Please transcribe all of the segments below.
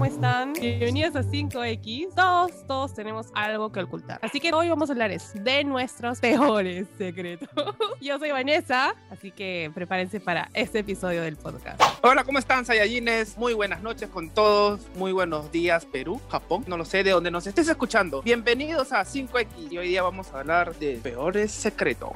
¿cómo están? Bienvenidos a 5X. Todos, todos tenemos algo que ocultar. Así que hoy vamos a hablar de nuestros peores secretos. Yo soy Vanessa, así que prepárense para este episodio del podcast. Hola, ¿cómo están, Sayajines? Muy buenas noches con todos. Muy buenos días, Perú, Japón. No lo sé de dónde nos estés escuchando. Bienvenidos a 5X y hoy día vamos a hablar de peores secretos.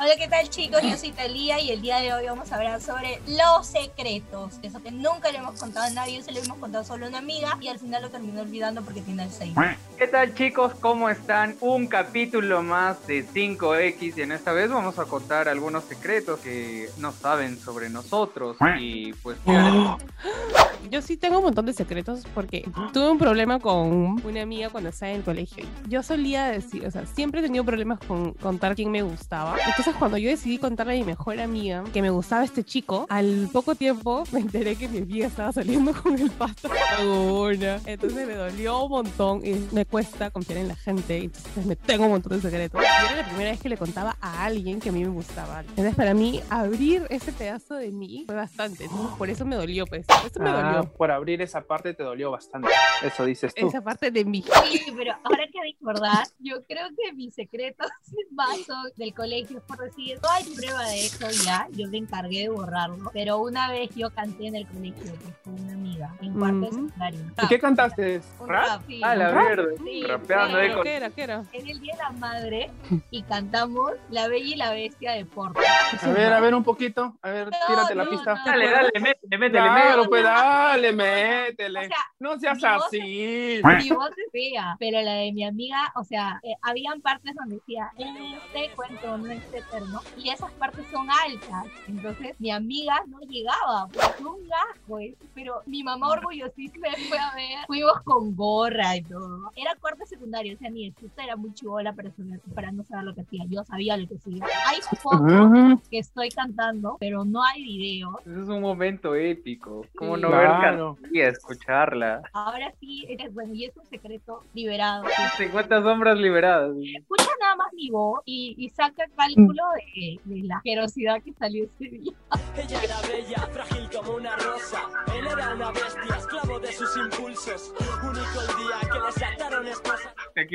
Hola, ¿qué tal, chicos? Yo soy Talía y el día de hoy vamos a hablar sobre los secretos. Eso que nunca le hemos contado a nadie, se lo hemos contado solo a una amiga y al final lo terminó olvidando porque tiene el 6. ¿Qué tal chicos? ¿Cómo están? Un capítulo más de 5X y en esta vez vamos a contar algunos secretos que no saben sobre nosotros y pues... Yo sí tengo un montón de secretos porque tuve un problema con una amiga cuando estaba en el colegio. Yo solía decir, o sea, siempre he tenido problemas con contar quién me gustaba. Entonces cuando yo decidí contarle a mi mejor amiga que me gustaba este chico, al poco tiempo me enteré que mi amiga estaba saliendo con el pasta Entonces me dolió un montón y me cuesta confiar en la gente. Entonces me tengo un montón de secretos. Y era la primera vez que le contaba a alguien que a mí me gustaba. Entonces para mí abrir ese pedazo de mí fue bastante. Por eso me dolió, pues. Eso me dolió. Ah, por abrir esa parte te dolió bastante. Eso dices tú. Esa parte de mí. Sí, pero ahora que recordar, yo creo que mis secretos vaso del colegio, por decir, no hay prueba de eso ya, yo me encargué de borrarlo, pero una vez yo canté en el colegio con una amiga, en cuarto de secundario. ¿Y qué cantaste? ¿Rap? Ah, la verde. Sí, Rapeando ahí con... ¿Qué era? ¿Qué era? En el Día de la Madre y cantamos La Bella y la Bestia de Porto. A ver, a ver un poquito, a ver, tírate la pista. dale, dale, métele, métele, claro, pues dale, métele. O sea, no seas así. mi voz es fea, pero la de mi amiga, o sea, eh, habían partes donde decía, este cuento no es eterno, y esas partes son altas. Entonces, mi amiga no llegaba, pues un gajo, pero mi mamá orgullosísima fue a ver, fuimos con gorra y todo. Era cuarto secundario, o sea, mi excusa era muy chivola para, para no saber lo que hacía. Yo sabía lo que hacía. Hay fotos que estoy cantando, pero no hay video. Eso es un momento épico. Como no ver y escucharla. Ahora sí, es, bueno, y es un secreto liberado. 50 sombras liberadas. Escucha nada más mi voz y, y saca el cálculo de, de, la generosidad que salió ese día. Ella era bella, frágil como una rosa. Él era una bestia, esclavo de sus impulsos. Único el día que les ataron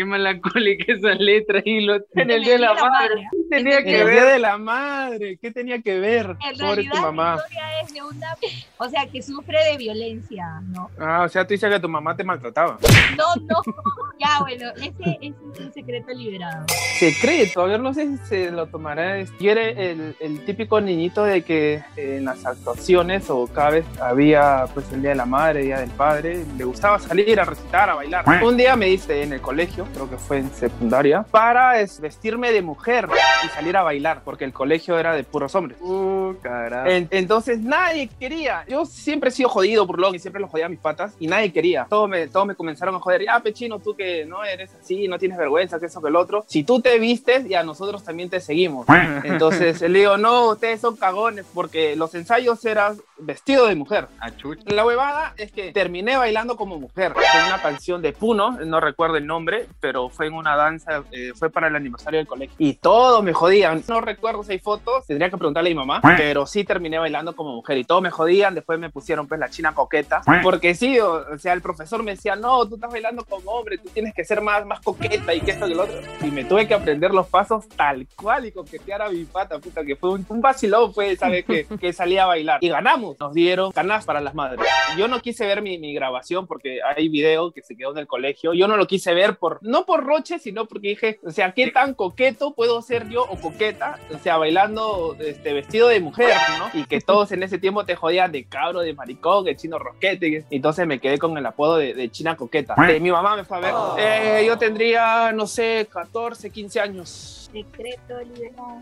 melancólica esa letra y lo en el día de la, madre. ¿Qué tenía que ver? Día de la madre, ¿qué tenía que ver? En realidad, tu mamá. La historia es de una, o sea, que sufre de violencia, ¿no? Ah, o sea, tú dices que tu mamá te maltrataba. No, no. ya, bueno, ese, ese es un secreto liberado. Secreto, a ver, no sé si se lo tomará. Yo era el, el típico niñito de que en las actuaciones o cada vez había pues el día de la madre, el día del padre, le gustaba salir a recitar, a bailar. Un día me hice en el colegio, creo que fue en secundaria, para vestirme de mujer y salir a bailar, porque el colegio era de puros hombres. Uh, carajo. entonces nadie quería. Yo siempre he sido jodido por lo y siempre lo jodía a mis patas y nadie quería. Todos me, todos me comenzaron a joder. Ya, pechino, tú que no eres así, no tienes vergüenza, que eso, que el otro. Si tú te vistes, ya nosotros también te seguimos. Entonces le digo, no, ustedes son cagones, porque los ensayos eran vestido de mujer. La huevada es que terminé bailando como mujer con una canción de Puno, no recuerdo el nombre, pero fue en una danza, eh, fue para el aniversario del colegio. Y todos me jodían. No recuerdo si hay fotos, tendría que preguntarle a mi mamá, pero sí terminé bailando como mujer y todos me jodían. Después me pusieron pues la china coqueta, porque sí, o, sea, el profesor me decía, no, tú estás bailando como hombre, tú tienes que ser más, más coqueta y que esto y lo otro. Y me tuve que aprender los pasos tal cual y coquetear a mi pata, puta, que fue un, un vacilón, fue, ¿sabes? que, que salía a bailar. Y ganamos, nos dieron canas para las madres. Yo no quise ver mi, mi grabación porque hay video que se quedó en el colegio. Yo no lo quise ver por, no por roche, sino porque dije, o sea, ¿qué tan coqueto puedo ser yo o coqueta? O sea, bailando este, vestido de mujer, ¿no? Y que todos en ese tiempo te jodían de cabro, de maricón, de chino rosquete. Entonces me quedé con el apodo de, de china coqueta. Eh, mi mamá me fue a ver. Eh, yo tendría, no sé, 14, 15 años. Secreto liberado.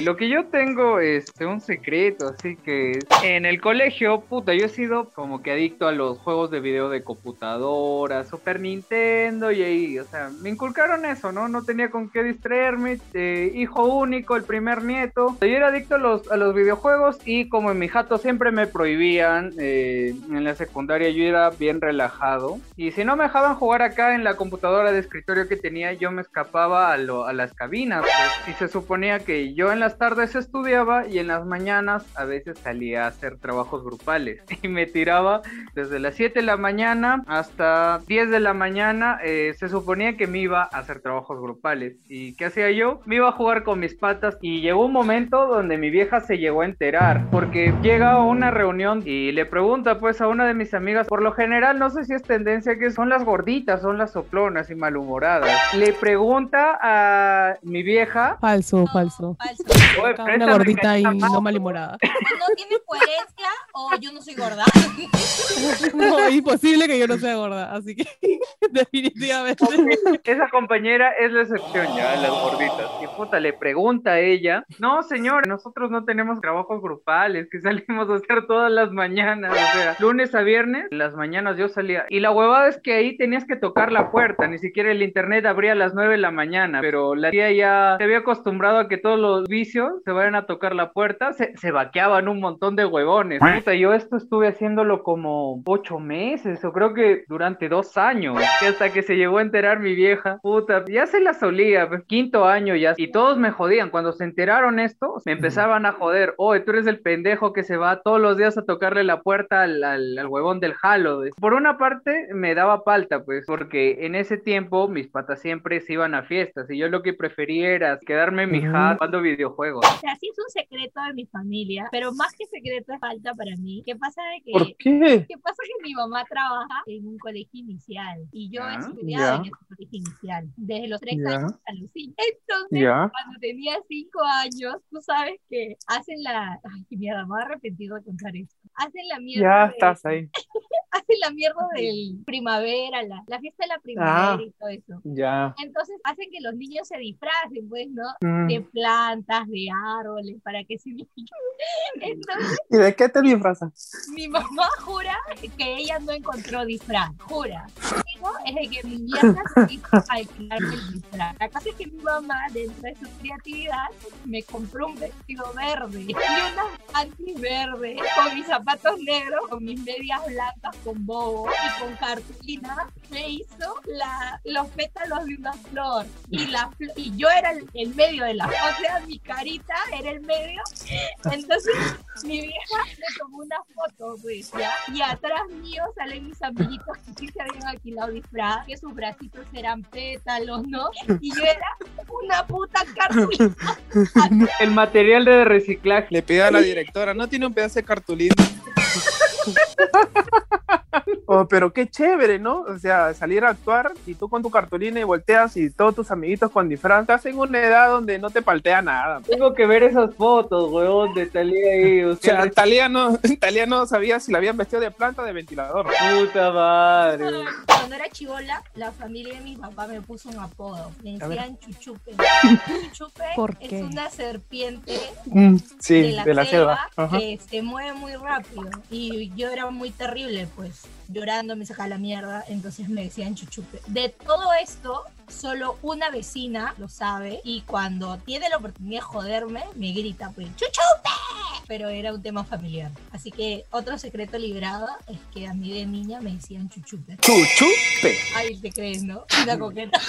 Lo que yo tengo es este, un secreto, así que en el colegio, puta, yo he sido como que adicto a los juegos de video de computadora, Super Nintendo y ahí, o sea, me inculcaron eso, ¿no? No tenía con qué distraerme, eh, hijo único, el primer nieto. Yo era adicto a los, videojuegos y como en mi jato siempre me prohibían, eh, en la secundaria yo era bien relajado y si no me dejaban jugar acá en la computadora de escritorio que tenía, yo me escapaba a, las cabinas, pues, y se suponía que yo en las tardes estudiaba y en las mañanas a veces salía a hacer trabajos grupales y me tiraba desde las 7 de la mañana hasta 10 de la mañana. eh, se suponía que me iba a hacer trabajos grupales. ¿Y qué hacía yo? Me iba a jugar con mis patas y llegó un momento donde mi vieja se llegó a enterar porque llega a una reunión y le pregunta pues a una de mis amigas, por lo general no sé si es tendencia que son las gorditas, son las soplonas y malhumoradas. Le pregunta a mi vieja, Falso, falso. Falso. "Oye, Una gordita y no malhumorada. No tiene coherencia o yo no soy gorda. No, imposible que yo no sea gorda, así que definitivamente. Esa compañera es la excepción ya, las gorditas. Y puta, le pregunta a ella, no señor, nosotros no tenemos trabajos grupales que salimos a hacer todas las mañanas, o sea, lunes a viernes, las mañanas yo salía. Y la huevada es que ahí tenías que tocar la puerta, ni siquiera el internet abría a las 9 de la mañana, pero la tía ya se había acostumbrado a que todos los vicios se vayan a tocar la puerta, se, se vaqueaban un montón de huevones. Puta, yo esto estuve haciéndolo como ocho meses, o creo que durante dos años, hasta que se llegó a enterar mi vieja, puta, ya se la solía, pues, quinto año ya, y todos me jodían, cuando se enteraron esto, me empezaban a joder, oye, tú eres el pendejo que se va todos los días a tocarle la puerta al, al, al huevón del jalo. Por una parte, me daba palta, pues, porque en ese tiempo mis patas siempre se iban a fiestas, y yo lo que prefería era quedarme en mi house jugando videojuegos. O sea, sí es un secreto de mi familia, pero más que secreto es falta para mí. ¿Qué pasa de que ¿Por qué? ¿Qué pasa? Que mi mamá trabaja en un colegio inicial y yo he estudiado ya. en ese colegio inicial desde los tres años a los cinco. Entonces, Ya. cuando tenía cinco años, tú sabes que hacen la. Ay, qué mierda, me voy a arrepentido de contar esto. Hacen la mierda. Ya de- estás ahí. Hacen la mierda del primavera, la, la fiesta de la primavera Ah. y todo eso. Ya. Entonces, hacen que los niños se disfracen, pues, ¿no? Mm. De plantas, de árboles, para que se. Entonces, ¿Y de qué te disfrazas? mi mamá jura que ella no encontró disfraz, jura. Es de que se dijo alquilarme el disfraz. La cosa es que mi mamá, dentro de su creatividad, me compró un vestido verde y unas panties verdes, con mis zapatos negros, con mis medias blancas con bobo y con cartulina. Me hizo la, los pétalos de una flor y, la, y yo era el, el medio de la O sea, mi carita era el medio. Entonces mi vieja me tomó una foto, pues, ¿ya? Y atrás mío salen mis amiguitos que sí se habían alquilado disfraz, que sus bracitos eran pétalos, ¿no? Y yo era una puta cartulina. El material de reciclaje. Le pidió a la directora, ¿no tiene un pedazo de cartulina? Oh, pero qué chévere, ¿no? O sea, salir a actuar y tú con tu cartulina y volteas y todos tus amiguitos con disfraz. Estás en una edad donde no te paltea nada. Tengo que ver esas fotos, huevón, de Talía ahí. O O sea, sea, Talía no, Talía no sabía si la habían vestido de planta o de ventilador. puta madre. Cuando era chivola, la familia de mi papá me puso un apodo. Me decían chuchupe. Chuchupe ¿Por es una serpiente Sí, de la, de la selva, selva. Ajá. que se mueve muy rápido. Y yo era muy terrible, pues, llorando, me sacaba la mierda, entonces me decían chuchupe. De todo esto, solo una vecina lo sabe y cuando tiene la oportunidad de joderme, me grita, pues, chuchupe. Pero era un tema familiar. Así que otro secreto librado es que a mí de niña me decían chuchupe. Chuchupe. Ay, te crees, ¿no? Una coqueta.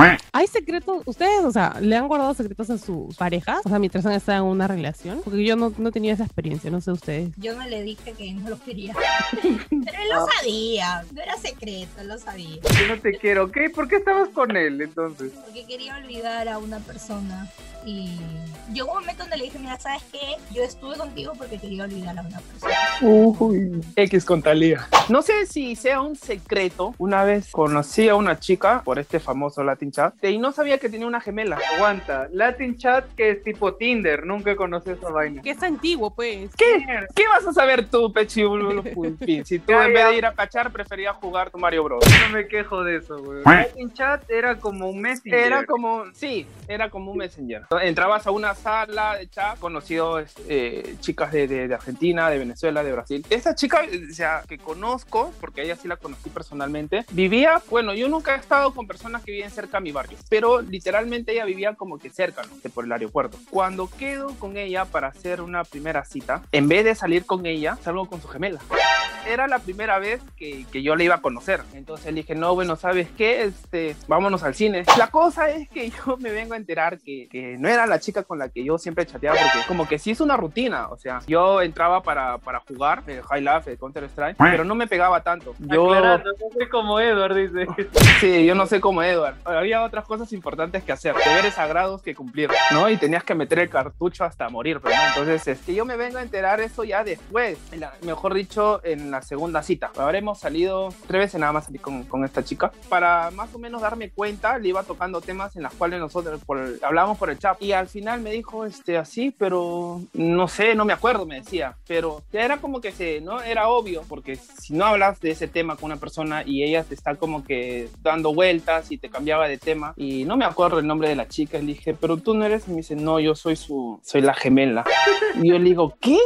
¿Hay secretos? ¿Ustedes, o sea, le han guardado secretos a sus parejas? O sea, mientras han estado en una relación. Porque yo no, no tenido esa experiencia, no sé ustedes. Yo no le dije que no lo quería. Pero él lo sabía. No era secreto, lo sabía. Yo no te quiero, ¿ok? ¿Por qué estabas con él entonces? porque quería olvidar a una persona y llegó un momento donde le dije, mira, ¿sabes qué? Yo estuve contigo porque quería olvidar a una persona. Uy, X con Talía. No sé si sea un secreto. Una vez conocí a una chica por este famoso Latin chat y no sabía que tenía una gemela. Aguanta. Latin Chat que es tipo Tinder. Nunca conocí esa vaina. Que es antiguo, pues. ¿Qué? ¿Qué vas a saber tú, Pechi Pulpín? Si tú en vez de ir a cachar preferías jugar tu Mario Bros. No me quejo de eso, güey. Latin Chat era como un Messenger. Era como, sí, era como un messenger. Entrabas a una sala de chat, conocido eh, chicas de, de- de Argentina, de Venezuela, de Brasil. Esta chica, eh, o sea, que conozco, porque ella sí la conocí personalmente, vivía, bueno, yo nunca he estado con personas que viven cerca a mi barrio, pero literalmente ella vivía como que cerca, ¿no? Por el aeropuerto. Cuando quedo con ella para hacer una primera cita, en vez de salir con ella, salgo con su gemela. era la primera vez que, que yo le iba a conocer. Entonces le dije, no, bueno, ¿sabes qué? Este, vámonos al cine. La cosa es que yo me vengo a enterar que, que no era la chica con la que yo siempre chateaba, porque como que sí es una rutina. O sea, yo entraba para, para jugar el High Life, el Counter Strike, pero no me pegaba tanto. Yo, Aclarando, no soy como Edward, dice. sí, yo no sé cómo Edward. Había otras cosas importantes que hacer, deberes sagrados que cumplir, ¿no? Y tenías que meter el cartucho hasta morir, pero ¿no? Entonces, es que yo me vengo a enterar eso ya después, en la- mejor dicho, en la segunda cita. Habremos salido tres veces nada más con, con esta chica. Para más o menos darme cuenta, le iba tocando temas en los cuales nosotros por hablábamos por el chat. Y al final me dijo, este, así, pero no sé, no me acuerdo, me decía. Pero ya era como que se, ¿no? Era obvio, porque si no hablas de ese tema con una persona y ella te está como que dando vueltas y te cambiaba de tema. Y no me acuerdo el nombre de la chica. Le dije, pero tú no eres. Y me dice, no, yo soy su, soy la gemela. Y yo le digo, ¿qué?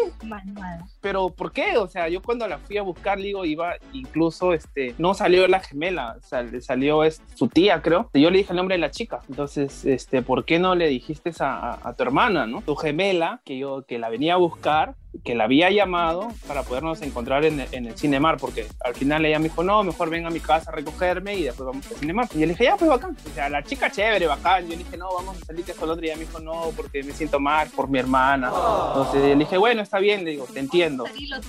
Pero ¿por qué? O sea, yo cuando la fui a buscar, le digo, iba, incluso, este, no salió la gemela, salió es, su tía, creo. Yo le dije el nombre de la chica. Entonces, este, ¿por qué no le dijiste a, a- tu hermana, no? Tu gemela, que yo, que la venía a buscar, que la había llamado para podernos encontrar en, el- en el Cinemar, porque al final ella me dijo, no, mejor ven a mi casa a recogerme y después vamos al Cinemar. Y yo le dije, ya, pues bacán. O sea, la chica chévere, bacán. Yo le dije, no, vamos a salir que con el otro. Y ella me dijo, no, porque me siento mal por mi hermana. Entonces le dije, bueno, está bien, le digo, te entiendo.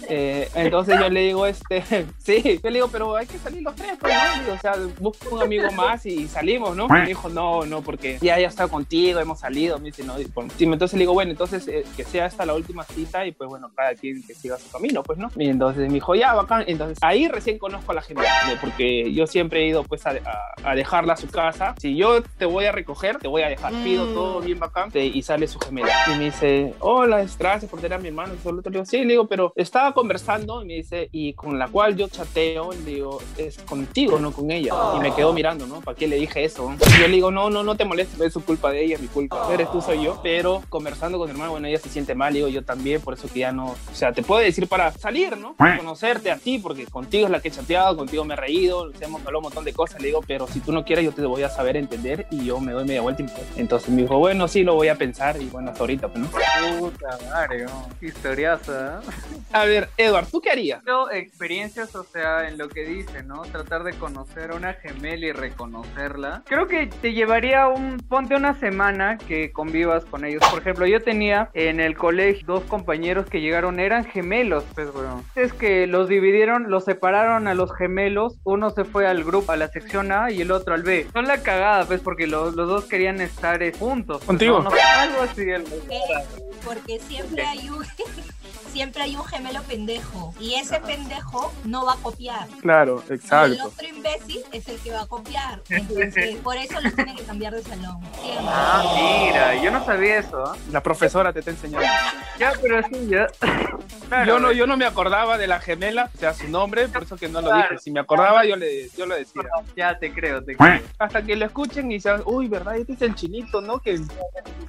Eh, entonces yo le digo, este, sí, yo le digo, pero hay que salir los tres, pues, ¿no? O sea, busco un amigo más y salimos, ¿no? Y me dijo, no, no, porque ya ya está contigo, hemos salido, me dice, no, y entonces le digo, bueno, entonces eh, que sea esta la última cita y pues bueno, cada quien que siga su camino, pues, ¿no? Y entonces me dijo, ya, bacán, entonces ahí recién conozco a la gente, ¿no? porque yo siempre he ido pues a, a- a dejarla a su casa, si yo te voy a recoger, te voy a dejar, pido Mm. todo bien bacán te- y sale su gemela. Y me dice, hola, gracias por tener a mi hermano, y todo lo otro. Le digo, sí, le digo, pero estaba conversando y me dice, y con la cual yo chateo, le digo, es contigo, no con ella. Y me quedó mirando, ¿no? ¿Para qué le dije eso? Y yo le digo, no, no, no te molestes, es su culpa de ella, es mi culpa. Eres tú, soy yo. Pero conversando con mi hermano, bueno, ella se siente mal, digo, yo también, por eso que ya no, o sea, te puedo decir para salir, ¿no? Para conocerte a ti, porque contigo es la que he chateado, contigo me he reído, hemos hablado un montón de cosas, le digo, pero si tú no quieres, yo te voy a saber entender y yo me doy media vuelta. y me voy. Entonces me dijo, bueno, sí, lo voy a pensar y bueno, hasta ahorita, pues, ¿no? Puta madre, historiaza. ¿eh? A ver, Edward, ¿tú qué harías? Yo, experiencias, o sea, en lo que dice, ¿no? Tratar de conocer a una gemela y reconocerla. Creo que te llevaría un, ponte una semana que convivas con ellos. Por ejemplo, yo tenía en el colegio dos compañeros que llegaron, eran gemelos, pues, bueno. Es que los dividieron, los separaron a los gemelos. Uno se fue al grupo, a la sección A y el otro al B. Son la cagada, pues, porque los, los dos querían estar eh, juntos. pues, ¿Contigo? ¿no? No, algo así. Porque siempre hay un siempre hay un gemelo pendejo y ese pendejo no va a copiar. Claro, Y el exacto. otro imbécil es el que va a copiar. Entonces, por eso los tienen que cambiar de salón. Siempre. Ah, mira, yo no sabía eso. ¿ah? La profesora te está enseñando. Ya, pero sí, ya. Claro, Yo no, yo no me acordaba de la gemela, o sea, su nombre, por eso que no lo Claro. dije. Si me acordaba, yo, le, yo lo decía. Ya te creo, te creo. Hasta que lo escuchen y sean, uy, ¿verdad? Este es el chinito, ¿no? Que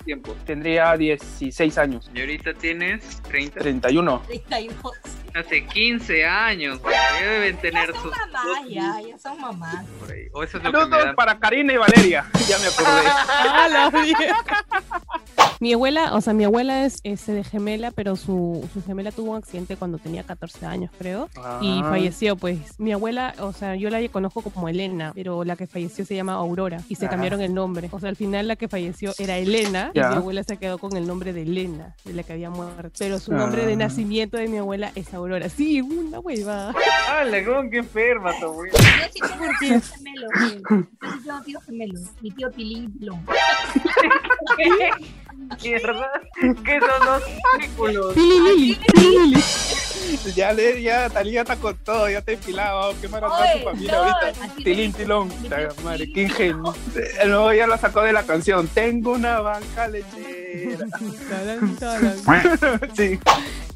tiempo. Tendría 16 años. Y ahorita tienes 30. 31. 32. Hace 15 años. güey. Ya deben Ya tener son sus. mamás, ya, ya son mamás. por ahí. O eso es lo que me para Karina y Valeria. Ya me acordé. Ah, la vieja. Mi abuela, o sea, mi abuela es ese de gemela, pero su, su gemela tuvo un accidente cuando tenía 14 años, creo. Y Ah. falleció, pues. Mi abuela, o sea, yo la conozco como Elena, pero la que falleció se llama Aurora y se Ah. cambiaron el nombre. O sea, al final la que falleció era Elena y mi abuela se quedó con el nombre de Elena, de la que había muerto. Pero su nombre de Ah. nacimiento de mi abuela es Aurora. Sí, una hueva. ¡Hala, cómo que enferma tu abuela! Yo sí tengo tíos gemelos. güey. Yo sí tengo tíos gemelos. Mi tío Pilín Pilón. ¿Mierda? ¿Qué son los círculos? Ya, le, ya, Talía está con todo, ya te he enfilado. Qué maravilla tu familia no, ahorita. Tilín, tilón. Madre, qué ingenio. Eh, Luego ya lo sacó de la canción. Tengo una banca lechera. Sí.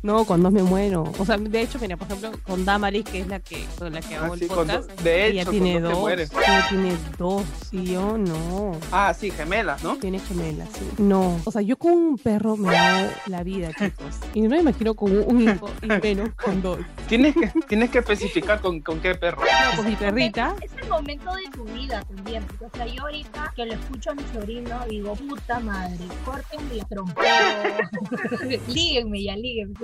No, cuando me muero. O sea, de hecho, mira, por ejemplo, con Damaris, que es la que, con la que hago Ah, el sí, con podcast, do- de ella hecho, tiene con dos dos. Ella tiene dos. Y yo no. Ah, sí, gemelas, ¿no? Tiene gemelas, sí. No. O sea, yo con un perro me hago la vida, chicos. Y no me imagino con un hijo y menos con dos. Tienes que, tienes que especificar con, con qué perro. No, pues mi perrita. Es el momento de tu vida también. porque, O sea, yo ahorita que lo escucho a mi sobrino, digo, puta madre, córtenme el trompero. líguenme ya, líguenme.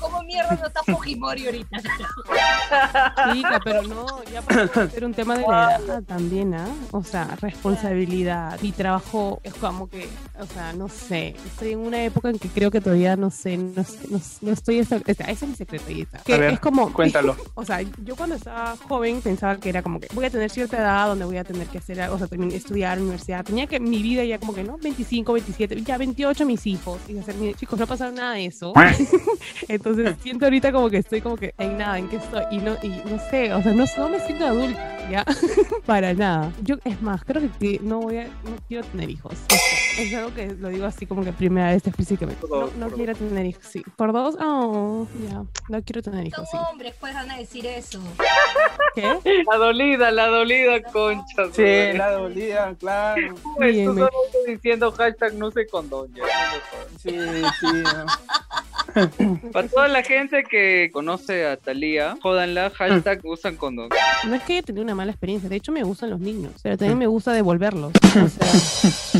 ¿Cómo mierda no está Fujimori ahorita? Chica, pero no, ya para ser un tema de la edad también, ¿ah? O sea, responsabilidad. Mi trabajo es como que, o sea, no sé. Estoy en una época en que creo que todavía no sé, no, sé, no, no estoy. sea, ese es mi secreto. ahí está. Que A ver, es como. Cuéntalo. O sea, yo cuando estaba joven pensaba que era como que voy a tener cierta edad donde voy a tener que hacer, o sea, estudiar universidad. Tenía que mi vida ya como que, ¿no? 25, 27, ya 28 mis hijos. Y hacer, mi- chicos, no ha pasado nada de eso. Entonces siento ahorita como que estoy como que en nada, en qué estoy. Y no, y no sé, o sea, no, no me siento adulta, ¿ya? Para nada. Yo, es más, creo que, no voy a, no quiero tener hijos. Es algo que lo digo así como que primera vez explícitamente. Por No, dos, no por quiero tener hijos, sí. ¿Por dos? Oh, ya. No quiero tener hijos, sí. Hombres, pues van a decir eso. ¿Qué? La dolida, la dolida, concha. Sí, la dolida, claro. Tú solamente diciendo hashtag no sé condón ya. Sí, sí. Para toda la gente que conoce a Thalía, jódanla, hashtag usan condón. No es que haya tenido una mala experiencia, de hecho me gustan los niños, pero también me gusta devolverlos. O sea,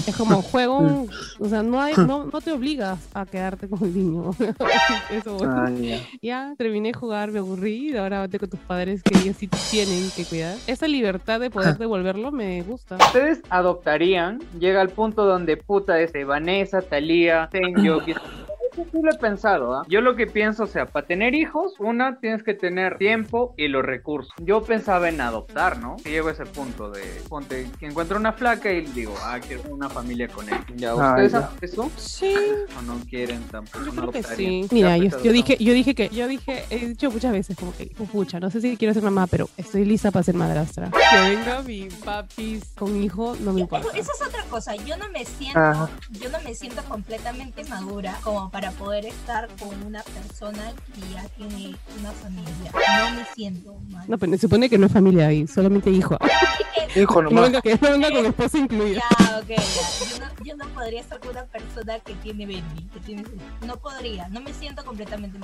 es como juego, un- o sea, no, hay, no, no te obligas a quedarte con el niño. Eso, Ah, ya. ya terminé de jugar, me aburrí y ahora vete con tus padres que ellos sí tienen que cuidar. Esa libertad de poder devolverlo me gusta. Ustedes adoptarían, llega al punto donde puta es Vanessa, Thalía, Tenyo, que- Eso sí lo he pensado, ¿ah? Yo lo que pienso, o sea, para tener hijos, una, tienes que tener tiempo y los recursos. Yo pensaba en adoptar, ¿no? Si llego a ese punto de, ponte, que encuentro una flaca y digo, ah, quiero una familia con él. ¿Ya Ah, ustedes ya. hacen eso? Sí, ¿O no quieren tampoco? yo no creo que sí. Mira, yo, yo dije, yo dije que, yo dije, he dicho muchas veces como que, pucha, no sé si quiero ser mamá, pero estoy lista para ser madrastra. Que venga mi papis con hijo, no me importa. Eso, eso es otra cosa. Yo no me siento, Ajá. yo no me siento completamente madura como para poder estar con una persona que ya tiene una familia. No me siento madura. No, pero se supone que no es familia ahí, solamente hijo. Es Hijo No venga, que no venga con esposa incluida. Ya, ok, ya. Yo no, yo no podría estar con una persona que tiene baby, que tiene... No podría, no me siento completamente.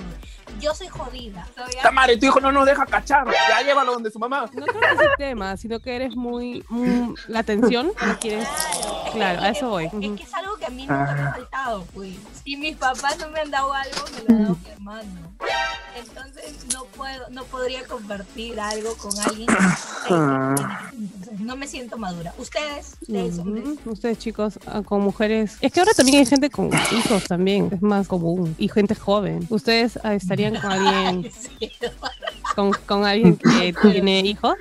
Yo soy jodida. Soy Esta madre, tu hijo no nos deja cachar. Ya llévalo donde su mamá. No creo que sea el tema, sino que eres muy... mm, la atención no quieres... Claro, Claro, a eso voy. Es que es algo que a mí nunca me ha faltado, pues. Si mis papás no me han dado algo, me lo ha dado mi hermano. Entonces no puedo, no podría compartir algo con alguien que no tiene- entonces, no me siento madura. Ustedes, ustedes hombres. Ujú. Ustedes chicos, ah, con mujeres... Es que ahora también hay gente con hijos también, es más común. Y gente joven. ¿Ustedes ah, estarían con alguien, Ay, sí. Con, con alguien que tiene hijos?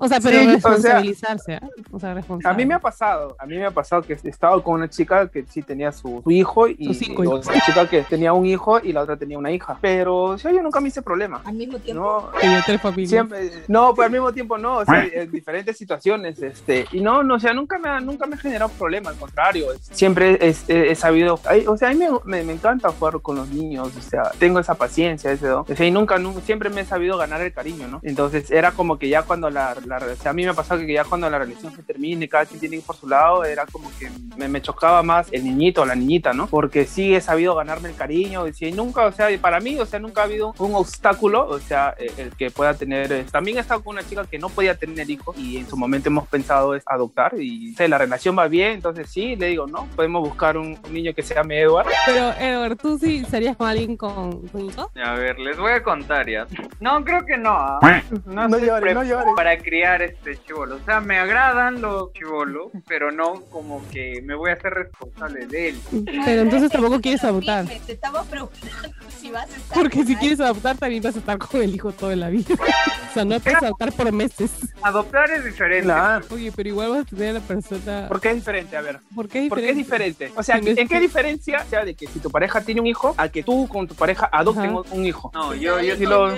O sea, pero Sí, o sea- responsabilizarse, ¿ah? O sea, A mí me ha pasado, a mí me ha pasado que he estado con una chica que sí tenía su, su hijo y Sus cinco y hijos. otra chica que tenía un hijo y la otra tenía una hija. Pero o sea, yo nunca me hice problema. Al mismo tiempo. No, Tenía tres familias. siempre, no, pues al mismo tiempo no, o sea, en diferentes situaciones, este, y no, no, o sea, nunca me ha, nunca me ha generado problema, al contrario, siempre es- he, he sabido, ay, o sea, a mí me, me, me encanta jugar con los niños, o sea, tengo esa paciencia, ese don, o sea, y nunca, nunca, siempre me he sabido ganar el cariño, ¿no? Entonces era como que ya cuando la, la o sea, a mí me ha pasado que ya cuando la relación se termine, cada quien tiene que ir por su lado, era como que me, me chocaba más el niñito o la niñita, ¿no? Porque sí he sabido ganarme el cariño, y nunca, o sea, para mí, o sea, nunca ha habido un obstáculo, o sea, eh, el que pueda tener, eh, también he estado con una chica que no podía tener hijos y en su momento hemos pensado es adoptar y o sea, la relación va bien, entonces sí, le digo, no, podemos buscar un, un niño que se llame Edward. Pero, Edward, ¿tú sí estarías con alguien con, con hijos? A ver, les voy a contar ya. No, creo que no. ¿ah? No, No llores, no. Para criar este chivolo. O sea, me agradan los chivolos, pero no como que me voy a hacer responsable de él. Pero entonces tampoco quieres adoptar. Te estamos preguntando si vas a estar Porque si quieres adoptar, también vas a estar con el hijo toda la vida. O sea, no puedes adoptar por meses. Adoptar es diferente. Oye, pero igual vas a tener a la persona. ¿Por qué es diferente? A ver. ¿Por qué es ¿Por qué es diferente? O sea, ¿en qué diferencia sea de que si tu pareja tiene un hijo a que tú con tu pareja adopten Ajá. un hijo? No, yo, yo sí lo-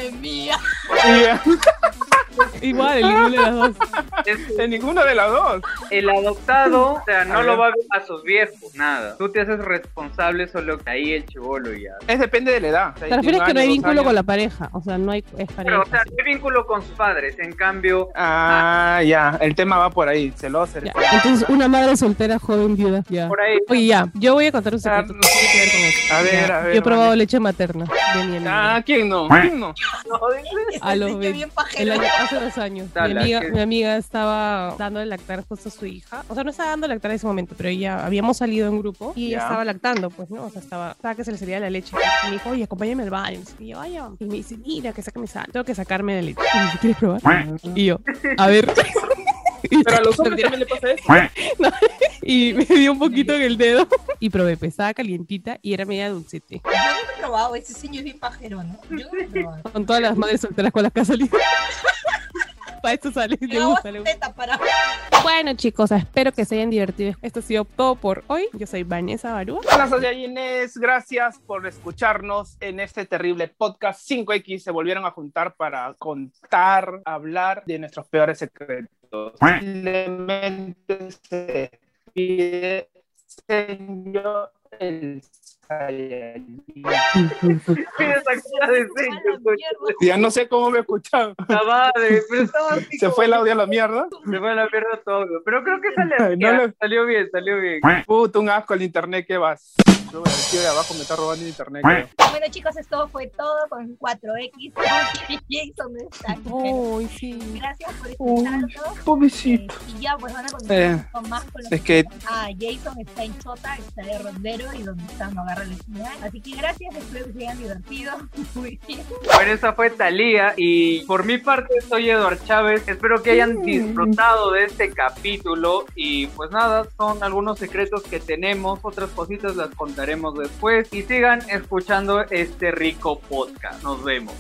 Madre mía. Igual, en ninguna de las dos. En ninguna de las dos. el adoptado, o sea, A no lo ver. va a ver a sus viejos, nada. Tú te haces responsable solo que ahí el chivolo y ya. Es depende de la edad. Te refieres que no hay vínculo con la pareja. O sea, no hay es pareja. Pero, o sea, no hay vínculo con sus padres. En cambio, Ah, ya. El tema va por ahí. Celoso. Ya, Entonces, una madre soltera, joven, viuda. Ya. por ahí. Oye, ya, yo voy a contar un secreto tiene que ver con eso. A ver, Ya, a ver, Yo he probado vale. leche materna de mi. Ah, ¿quién no? ¿Quién no? A los bien el año- hace dos años. Mi amiga, mi amiga estaba dando de lactar justo a su hija. O sea, no estaba dando de lactar en ese momento, pero ella habíamos salido en grupo y ella estaba lactando, pues, ¿no? O sea, estaba, estaba que se le salía la leche. Y me dijo, oye, acompáñame al baño. Y yo, vaya. Y me dice, mira, que saca mi sal. Tengo que sacarme la leche. Y me dice, ¿quieres probar? Y yo, a ver. Y- Pero a los hombres también le pasa eso. y me dio un poquito en el dedo y probé, pues estaba calientita y era media dulcete. Yo no he probado, ese señor es bien pajero, ¿no? Yo no he probado. Con todas las madres solteras con las que ha salido. Para esto sale, Me le hago gusta, le gusta. teta para... Bueno, chicos, espero que se hayan divertido. Esto ha sido todo por hoy. Yo soy Vanessa Barúa. Hola, soy Inés. Gracias por escucharnos en este terrible podcast 5X. Se volvieron a juntar para contar, hablar de nuestros peores secretos. Simplemente se despide señor el Ya no sé cómo me escuchan. La madre, pero estaba así Se como- fue el audio a la mierda. Se fue a la mierda todo. Pero creo que sale Ay, no le- salió bien, salió bien. Puta, un asco el internet que vas. El tío de abajo me está robando el internet. creo. Bueno, chicos, esto fue todo con 4X. porque Jason está aquí. Uy, sí. Gracias por escucharnos. Pobrecito. Eh, y ya, pues van a continuar Eh, con más con los Es que Ah, Jason está en Chota, está de rondero y donde está no agarra la señal. Así que gracias, espero que se hayan divertido. Muy bien. Bueno, esa fue Talía y por mi parte soy Eduard Chávez. Espero que hayan disfrutado de este capítulo y pues nada, son algunos secretos que tenemos, otras cositas las contaremos después y sigan escuchando este rico podcast. Nos vemos.